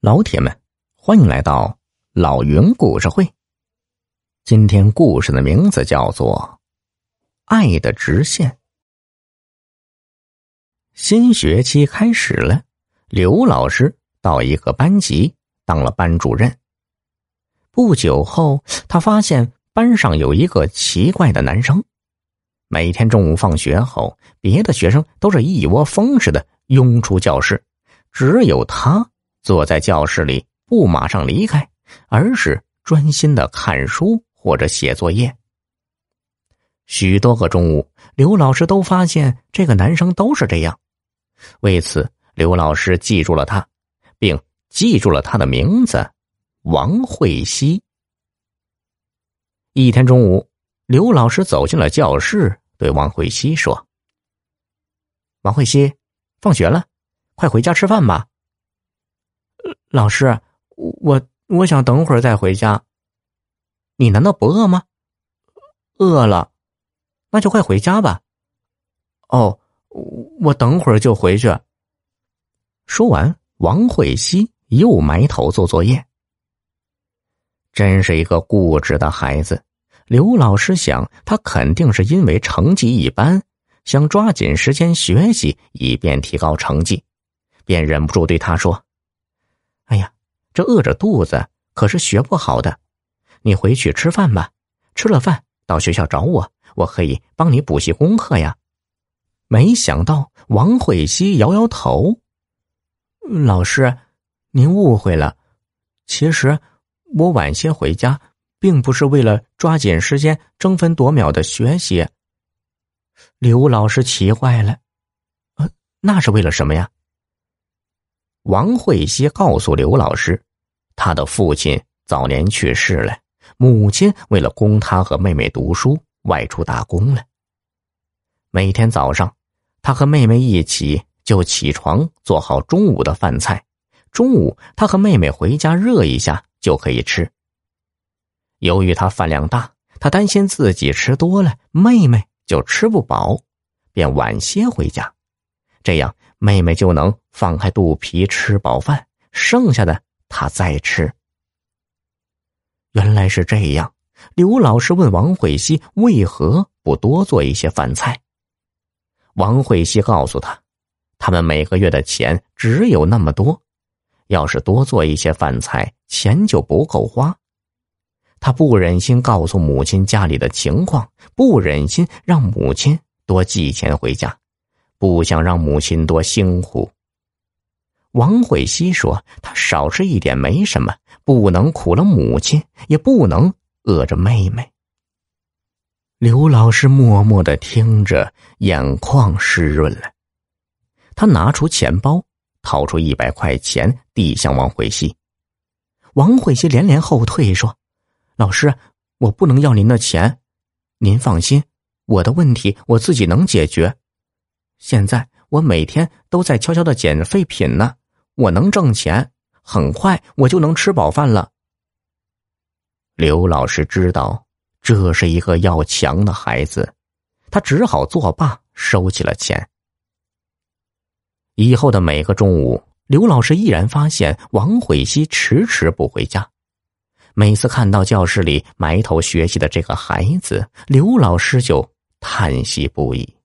老铁们，欢迎来到老云故事会。今天故事的名字叫做《爱的直线》。新学期开始了，刘老师到一个班级当了班主任。不久后，他发现班上有一个奇怪的男生，每天中午放学后，别的学生都是一窝蜂似的涌出教室，只有他。坐在教室里，不马上离开，而是专心的看书或者写作业。许多个中午，刘老师都发现这个男生都是这样。为此，刘老师记住了他，并记住了他的名字——王慧熙。一天中午，刘老师走进了教室，对王慧熙说：“王慧熙，放学了，快回家吃饭吧。”老师，我我想等会儿再回家。你难道不饿吗？饿了，那就快回家吧。哦，我等会儿就回去。说完，王慧熙又埋头做作业。真是一个固执的孩子。刘老师想，他肯定是因为成绩一般，想抓紧时间学习，以便提高成绩，便忍不住对他说。这饿着肚子可是学不好的。你回去吃饭吧，吃了饭到学校找我，我可以帮你补习功课呀。没想到王慧熙摇摇头：“老师，您误会了。其实我晚些回家，并不是为了抓紧时间争分夺秒的学习。”刘老师奇怪了：“呃，那是为了什么呀？”王慧熙告诉刘老师，他的父亲早年去世了，母亲为了供他和妹妹读书，外出打工了。每天早上，他和妹妹一起就起床做好中午的饭菜，中午他和妹妹回家热一下就可以吃。由于他饭量大，他担心自己吃多了，妹妹就吃不饱，便晚些回家，这样。妹妹就能放开肚皮吃饱饭，剩下的他再吃。原来是这样，刘老师问王慧熙为何不多做一些饭菜。王慧熙告诉他，他们每个月的钱只有那么多，要是多做一些饭菜，钱就不够花。他不忍心告诉母亲家里的情况，不忍心让母亲多寄钱回家。不想让母亲多辛苦。王慧熙说：“他少吃一点没什么，不能苦了母亲，也不能饿着妹妹。”刘老师默默的听着，眼眶湿润了。他拿出钱包，掏出一百块钱，递向王慧熙。王慧熙连连后退，说：“老师，我不能要您的钱，您放心，我的问题我自己能解决。”现在我每天都在悄悄的捡废品呢，我能挣钱，很快我就能吃饱饭了。刘老师知道这是一个要强的孩子，他只好作罢，收起了钱。以后的每个中午，刘老师依然发现王慧熙迟迟不回家。每次看到教室里埋头学习的这个孩子，刘老师就叹息不已。